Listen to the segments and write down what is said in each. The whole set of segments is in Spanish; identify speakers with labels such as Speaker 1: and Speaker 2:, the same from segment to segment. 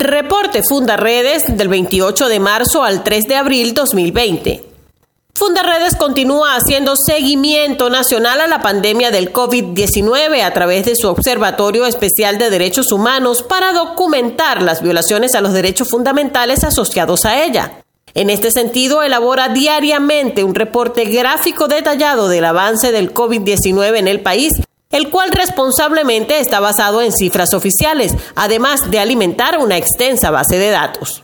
Speaker 1: Reporte Fundaredes del 28 de marzo al 3 de abril 2020. Fundaredes continúa haciendo seguimiento nacional a la pandemia del COVID-19 a través de su Observatorio Especial de Derechos Humanos para documentar las violaciones a los derechos fundamentales asociados a ella. En este sentido, elabora diariamente un reporte gráfico detallado del avance del COVID-19 en el país, el cual responsablemente está basado en cifras oficiales, además de alimentar una extensa base de datos.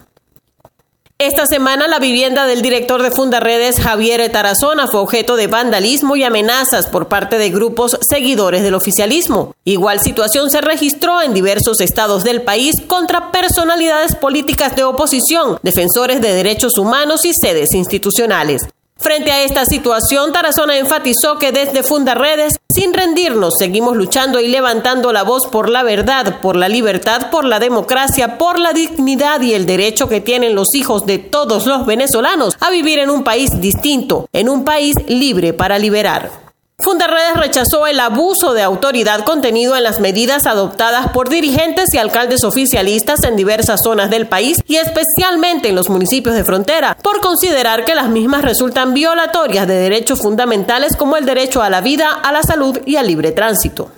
Speaker 1: Esta semana la vivienda del director de Fundaredes, Javier Tarazona, fue objeto de vandalismo y amenazas por parte de grupos seguidores del oficialismo. Igual situación se registró en diversos estados del país contra personalidades políticas de oposición, defensores de derechos humanos y sedes institucionales. Frente a esta situación, Tarazona enfatizó que desde Fundaredes, sin rendirnos, seguimos luchando y levantando la voz por la verdad, por la libertad, por la democracia, por la dignidad y el derecho que tienen los hijos de todos los venezolanos a vivir en un país distinto, en un país libre para liberar. Fundaredes rechazó el abuso de autoridad contenido en las medidas adoptadas por dirigentes y alcaldes oficialistas en diversas zonas del país y especialmente en los municipios de frontera, por considerar que las mismas resultan violatorias de derechos fundamentales como el derecho a la vida, a la salud y al libre tránsito.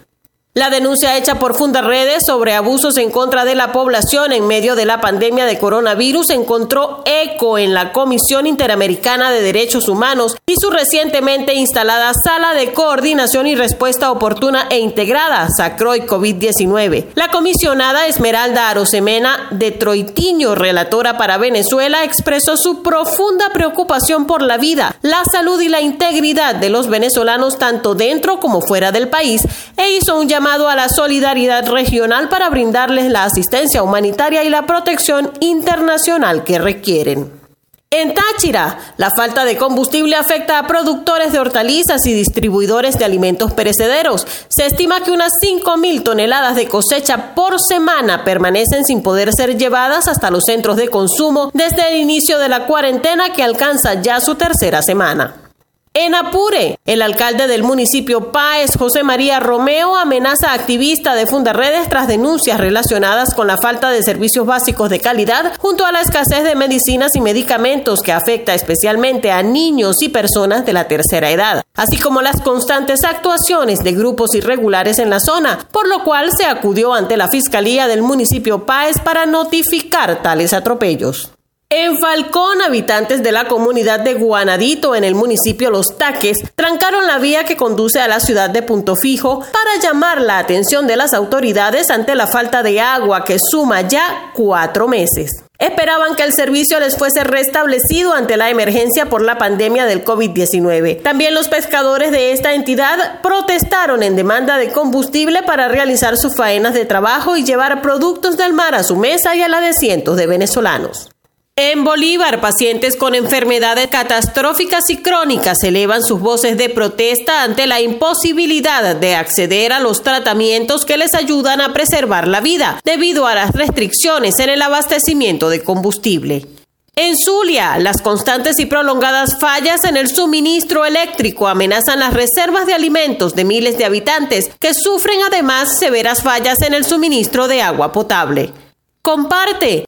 Speaker 1: La denuncia hecha por Fundaredes sobre abusos en contra de la población en medio de la pandemia de coronavirus encontró eco en la Comisión Interamericana de Derechos Humanos y su recientemente instalada Sala de Coordinación y Respuesta Oportuna e Integrada, SACROI COVID-19. La comisionada Esmeralda Arosemena de Troitiño, relatora para Venezuela, expresó su profunda preocupación por la vida, la salud y la integridad de los venezolanos tanto dentro como fuera del país e hizo un a la solidaridad regional para brindarles la asistencia humanitaria y la protección internacional que requieren. En Táchira, la falta de combustible afecta a productores de hortalizas y distribuidores de alimentos perecederos. Se estima que unas 5.000 toneladas de cosecha por semana permanecen sin poder ser llevadas hasta los centros de consumo desde el inicio de la cuarentena que alcanza ya su tercera semana. En Apure, el alcalde del municipio Páez, José María Romeo, amenaza a activista de Fundaredes tras denuncias relacionadas con la falta de servicios básicos de calidad junto a la escasez de medicinas y medicamentos que afecta especialmente a niños y personas de la tercera edad, así como las constantes actuaciones de grupos irregulares en la zona, por lo cual se acudió ante la Fiscalía del municipio Páez para notificar tales atropellos. En Falcón, habitantes de la comunidad de Guanadito en el municipio Los Taques trancaron la vía que conduce a la ciudad de Punto Fijo para llamar la atención de las autoridades ante la falta de agua que suma ya cuatro meses. Esperaban que el servicio les fuese restablecido ante la emergencia por la pandemia del COVID-19. También los pescadores de esta entidad protestaron en demanda de combustible para realizar sus faenas de trabajo y llevar productos del mar a su mesa y a la de cientos de venezolanos. En Bolívar, pacientes con enfermedades catastróficas y crónicas elevan sus voces de protesta ante la imposibilidad de acceder a los tratamientos que les ayudan a preservar la vida debido a las restricciones en el abastecimiento de combustible. En Zulia, las constantes y prolongadas fallas en el suministro eléctrico amenazan las reservas de alimentos de miles de habitantes que sufren además severas fallas en el suministro de agua potable. Comparte